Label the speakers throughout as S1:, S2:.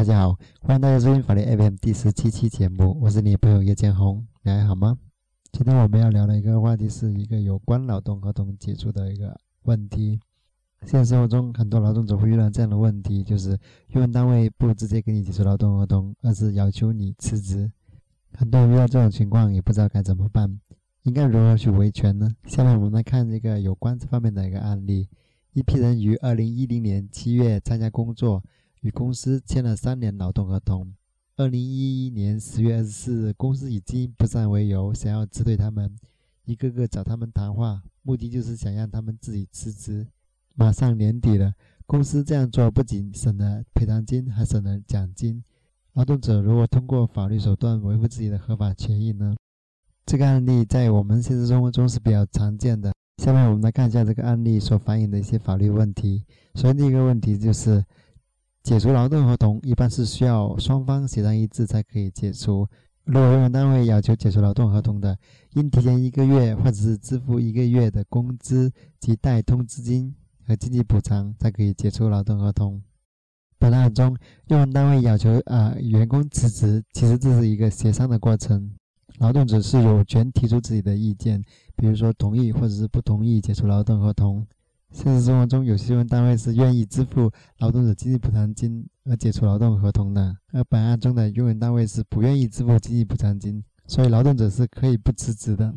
S1: 大家好，欢迎大家收听法律 FM 第十七期节目，我是你的朋友叶建宏，你还好吗？今天我们要聊的一个话题是一个有关劳动合同解除的一个问题。现实生活中，很多劳动者会遇到这样的问题，就是用人单位不直接给你解除劳动合同，而是要求你辞职。很多人遇到这种情况，也不知道该怎么办，应该如何去维权呢？下面我们来看这个有关这方面的一个案例：一批人于二零一零年七月参加工作。与公司签了三年劳动合同。二零一一年十月二十四日，公司以经营不善为由，想要辞退他们，一个个找他们谈话，目的就是想让他们自己辞职。马上年底了，公司这样做不仅省了赔偿金，还省了奖金。劳动者如果通过法律手段维护自己的合法权益呢？这个案例在我们现实生活中是比较常见的。下面我们来看一下这个案例所反映的一些法律问题。首先，第一个问题就是。解除劳动合同一般是需要双方协商一致才可以解除。如果用人单位要求解除劳动合同的，应提前一个月或者是支付一个月的工资及代通知金和经济补偿才可以解除劳动合同。本案中，用人单位要求啊员工辞职，其实这是一个协商的过程，劳动者是有权提出自己的意见，比如说同意或者是不同意解除劳动合同。现实生活中，有些用人单位是愿意支付劳动者经济补偿金而解除劳动合同的，而本案中的用人单位是不愿意支付经济补偿金，所以劳动者是可以不辞职的。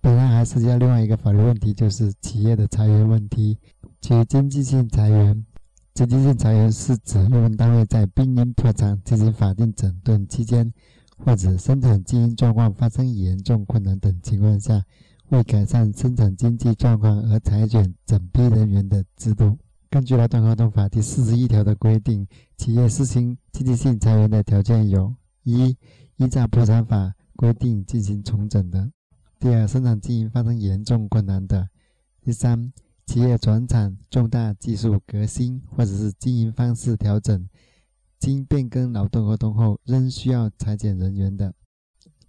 S1: 本案还涉及到另外一个法律问题，就是企业的裁员问题。即经济性裁员，经济性裁员是指用人单位在濒临破产进行法定整顿期间，或者生产经营状况发生严重困难等情况下。为改善生产经济状况而裁减整批人员的制度。根据《劳动合同法》第四十一条的规定，企业实行经济性裁员的条件有：一、依照破产法规定进行重整的；第二，生产经营发生严重困难的；第三，企业转产、重大技术革新或者是经营方式调整，经变更劳动合同后仍需要裁减人员的。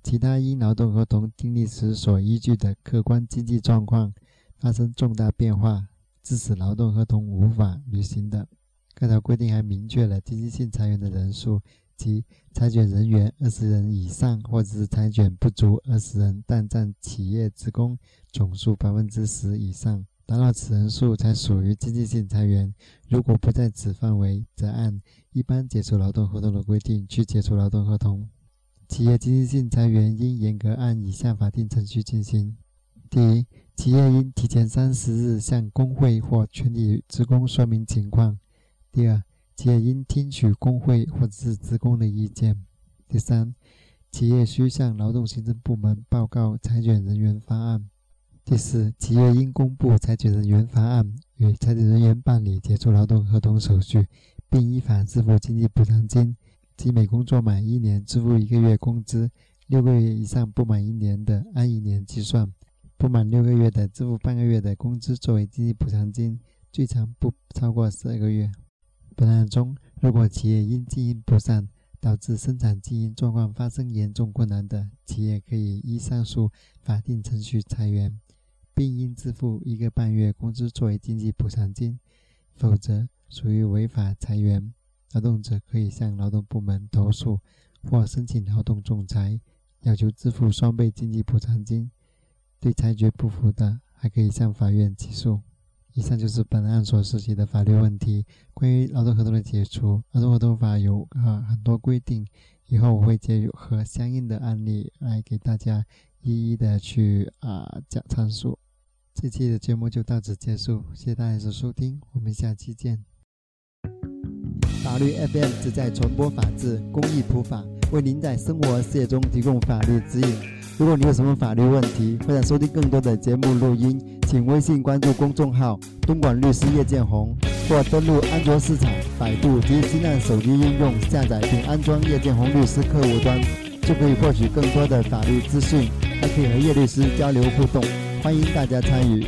S1: 其他因劳动合同订立时所依据的客观经济状况发生重大变化，致使劳动合同无法履行的，该条规定还明确了经济性裁员的人数，即裁减人员二十人以上，或者是裁减不足二十人，但占企业职工总数百分之十以上，达到此人数才属于经济性裁员。如果不在此范围，则按一般解除劳动合同的规定去解除劳动合同。企业经济性裁员应严格按以下法定程序进行：第一，企业应提前三十日向工会或全体职工说明情况；第二，企业应听取工会或者是职工的意见；第三，企业需向劳动行政部门报告裁减人员方案；第四，企业应公布裁减人员方案，与裁减人员办理解除劳动合同手续，并依法支付经济补偿金。即每工作满一年，支付一个月工资；六个月以上不满一年的，按一年计算；不满六个月的，支付半个月的工资作为经济补偿金，最长不超过十二个月。本案中，如果企业因经营不善导致生产经营状况发生严重困难的，企业可以依上述法定程序裁员，并应支付一个半月工资作为经济补偿金，否则属于违法裁员。劳动者可以向劳动部门投诉或申请劳动仲裁，要求支付双倍经济补偿金。对裁决不服的，还可以向法院起诉。以上就是本案所涉及的法律问题。关于劳动合同的解除，劳动合同法有啊很多规定，以后我会结合相应的案例来给大家一一的去啊讲阐述。这期的节目就到此结束，谢谢大家的收听，我们下期见。法律 FM 旨在传播法治、公益普法，为您在生活事业中提供法律指引。如果你有什么法律问题，或者收听更多的节目录音，请微信关注公众号“东莞律师叶建红”，或登录安卓市场、百度及新浪手机应用下载并安装叶建红律师客户端，就可以获取更多的法律资讯，还可以和叶律师交流互动。欢迎大家参与。